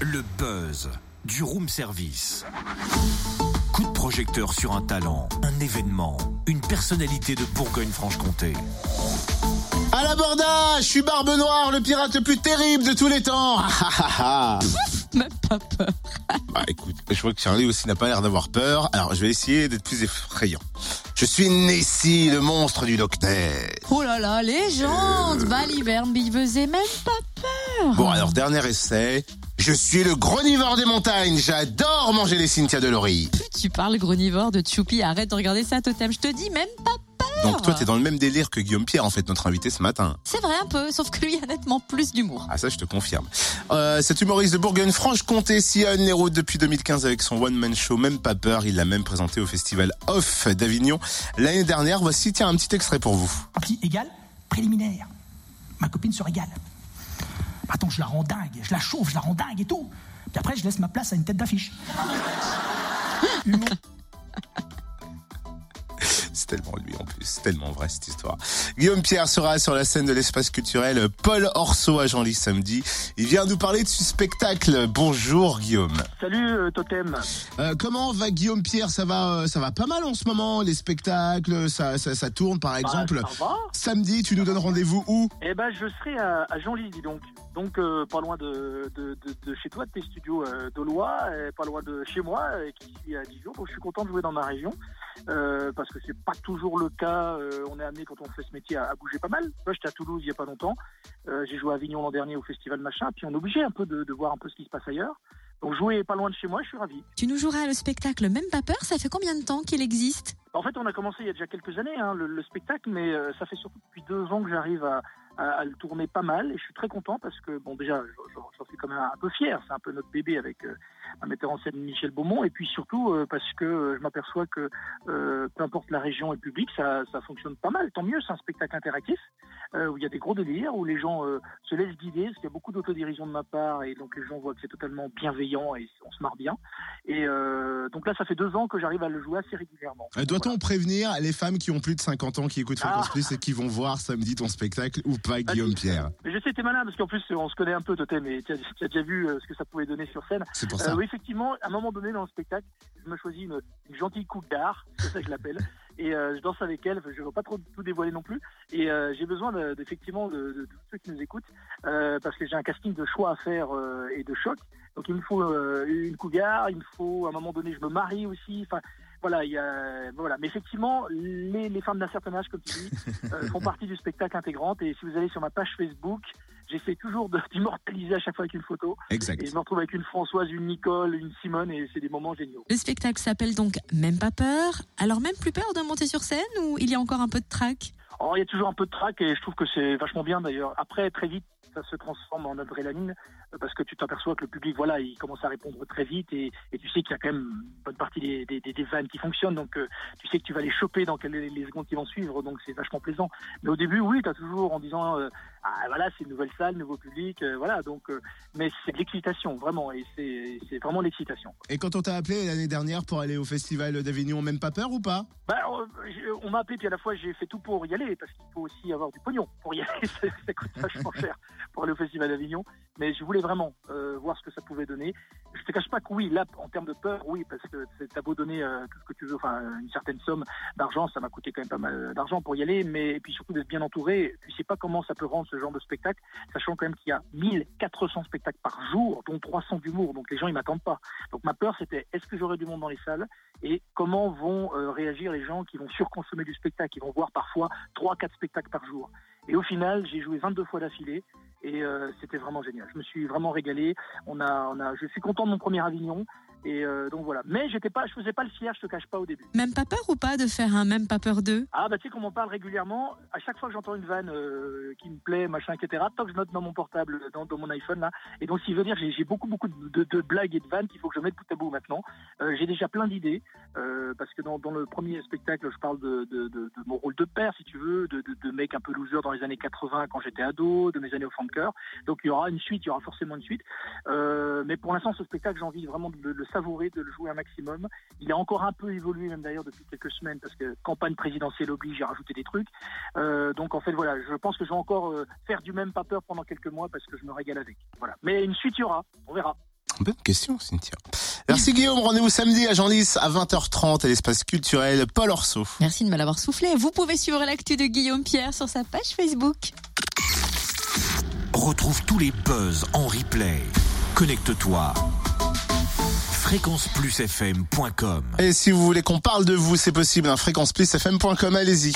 Le buzz du room service. Coup de projecteur sur un talent, un événement, une personnalité de Bourgogne-Franche-Comté. À l'abordage, je suis Barbe Noire, le pirate le plus terrible de tous les temps. Même pas peur. bah écoute, je vois que Charlie aussi n'a pas l'air d'avoir peur, alors je vais essayer d'être plus effrayant. Je suis Nessie, le monstre du docteur. Oh là là, légende Baliverne, Billevesée, même pas peur Bon alors, dernier essai. Je suis le gronivore des montagnes, j'adore manger les Cynthia de Laurie. Plus tu parles gronivore de Choupi, arrête de regarder ça, Totem, je te dis même pas peur Donc toi, t'es dans le même délire que Guillaume Pierre, en fait, notre invité ce matin. C'est vrai un peu, sauf que lui a nettement plus d'humour. Ah ça, je te confirme. Euh, cet humoriste de Bourgogne-Franche-Comté sillonne les routes depuis 2015 avec son one-man show Même pas peur. Il l'a même présenté au festival Off d'Avignon l'année dernière. Voici, tiens, un petit extrait pour vous. Partie égale, préliminaire. Ma copine se régale. Attends, je la rends dingue, je la chauffe, je la rends dingue et tout. Puis après, je laisse ma place à une tête d'affiche. C'est tellement lui en plus, c'est tellement vrai cette histoire. Guillaume Pierre sera sur la scène de l'espace culturel Paul Orso à Genlis samedi. Il vient nous parler de ce spectacle. Bonjour Guillaume. Salut euh, Totem. Euh, comment va Guillaume Pierre? Ça va, euh, ça va pas mal en ce moment. Les spectacles, ça, ça, ça tourne par exemple. Bah, ça va. Samedi, tu nous donnes rendez-vous où? Eh ben, je serai à, à Genlis, dis donc. Donc, euh, pas loin de, de, de, de chez toi, de tes studios euh, d'Aulois, et pas loin de chez moi, qui suis à Dijon. Donc, je suis content de jouer dans ma région, euh, parce que c'est pas toujours le cas. euh, on est amené, quand on fait ce métier, à, à bouger pas mal. Moi, j'étais à Toulouse il y a pas longtemps. J'ai joué à Avignon l'an dernier au festival machin, puis on est obligé un peu de, de voir un peu ce qui se passe ailleurs. Donc, jouer pas loin de chez moi, je suis ravi. Tu nous joueras le spectacle Même pas peur, ça fait combien de temps qu'il existe? En fait, on a commencé il y a déjà quelques années hein, le, le spectacle, mais ça fait surtout depuis deux ans que j'arrive à, à, à le tourner pas mal et je suis très content parce que bon déjà j'en suis quand même un peu fier, c'est un peu notre bébé avec euh, un metteur en scène Michel Beaumont et puis surtout euh, parce que euh, je m'aperçois que euh, peu importe la région et le public, ça, ça fonctionne pas mal. Tant mieux, c'est un spectacle interactif euh, où il y a des gros délires, où les gens euh, se laissent guider, parce qu'il y a beaucoup d'autodérision de ma part et donc les gens voient que c'est totalement bienveillant et on se marre bien. Et euh, donc là, ça fait deux ans que j'arrive à le jouer assez régulièrement. Doit-on prévenir les femmes qui ont plus de 50 ans qui écoutent Fréquence Ah. Plus et qui vont voir samedi ton spectacle ou pas Guillaume Pierre Mais je sais, t'es malin parce qu'en plus on se connaît un peu, Totem, et tu as, déjà vu euh, ce que ça pouvait donner sur scène. C'est pour Euh, ça. oui, effectivement, à un moment donné dans le spectacle, je me choisis une, une gentille coupe d'art, c'est ça que je l'appelle, et euh, je danse avec elle. Je ne veux pas trop tout dévoiler non plus, et euh, j'ai besoin de- d'effectivement de, de, de tous ceux qui nous écoutent, euh, parce que j'ai un casting de choix à faire euh, et de choc. Donc il me faut euh, une cougar, il me faut à un moment donné, je me marie aussi. Enfin, voilà, il y a, voilà. Mais effectivement, les, les femmes d'un certain âge, comme tu dis, euh, font partie du spectacle intégrante. Et si vous allez sur ma page Facebook, j'essaie toujours de- d'immortaliser à chaque fois avec une photo. Exact. Et je me retrouve avec une Françoise, une Nicole, une Simone, et c'est des moments géniaux. Le spectacle s'appelle donc Même pas peur. Alors même plus peur de monter sur scène ou il y a encore un peu de trac? Il y a toujours un peu de trac et je trouve que c'est vachement bien d'ailleurs. Après, très vite, ça se transforme en adrénaline euh, parce que tu t'aperçois que le public, voilà, il commence à répondre très vite et, et tu sais qu'il y a quand même une bonne partie des, des, des- des vannes qui fonctionnent. Donc, euh, tu sais que tu vas les choper dans les, les secondes qui vont suivre. Donc, c'est vachement plaisant. Mais au début, oui, tu as toujours en disant, euh, ah voilà, c'est une nouvelle salle, nouveau public, euh, voilà. Donc, mais c'est de l'excitation, vraiment. Et c'est vraiment l'excitation. Et quand on t'a appelé l'année dernière pour aller au festival d'Avignon, même pas peur ou pas? Bah, on m'a appelé, puis à la fois j'ai fait tout pour y aller, parce qu'il faut aussi avoir du pognon pour y aller, ça, ça coûte vachement cher pour aller au Festival d'Avignon. Mais je voulais vraiment euh, voir ce que ça pouvait donner. Je te cache pas que oui, là, en termes de peur, oui, parce que t'as beau donner euh, tout ce que tu veux, enfin une certaine somme d'argent, ça m'a coûté quand même pas mal d'argent pour y aller, mais et puis surtout d'être bien entouré. Tu sais pas comment ça peut rendre ce genre de spectacle, sachant quand même qu'il y a 1400 spectacles par jour, dont 300 d'humour, donc les gens ils m'attendent pas. Donc ma peur c'était est-ce que j'aurai du monde dans les salles? Et comment vont euh, réagir les gens qui vont surconsommer du spectacle, qui vont voir parfois 3-4 spectacles par jour. Et au final, j'ai joué 22 fois d'affilée et euh, c'était vraiment génial. Je me suis vraiment régalé. On a, on a, je suis content de mon premier Avignon et euh, donc voilà. Mais j'étais pas, je faisais pas le fier, je te cache pas au début. Même pas peur ou pas de faire un Même pas peur 2 Ah bah tu sais qu'on m'en parle régulièrement. À chaque fois que j'entends une vanne euh, qui me plaît, machin, etc. Top, je note dans mon portable, dans, dans mon iPhone là. Et donc, qui veut dire, j'ai beaucoup beaucoup de, de- de blagues et de vannes qu'il faut que je mette bout à bout maintenant. Euh, j'ai déjà plein d'idées parce que dans, dans le premier spectacle, je parle de, de, mon rôle de père, si tu veux, de, mec un peu loser dans les années 80 quand j'étais ado, de mes années au fond de cœur. Donc il y aura une suite, il y aura forcément une suite. Mais pour l'instant, ce spectacle, j'ai envie vraiment de le, le de le jouer un maximum. Il a encore un peu évolué, même d'ailleurs, depuis quelques semaines, parce que campagne présidentielle oblige, j'ai rajouté des trucs. Euh, donc, en fait, voilà, je pense que je vais encore euh, faire du même pas peur pendant quelques mois, parce que je me régale avec. Voilà. Mais une suite, il y aura. On verra. Bonne question, Cynthia. Merci Guillaume, rendez-vous samedi à Genlis à 20h30 à l'espace culturel Paul Orso. Merci de me l'avoir soufflé. Vous pouvez suivre l'actu de Guillaume Pierre sur sa page Facebook. Retrouve tous les buzz en replay. Connecte-toi fréquenceplusfm.com. Et si vous voulez qu'on parle de vous, c'est possible, hein, fréquenceplusfm.com, allez-y.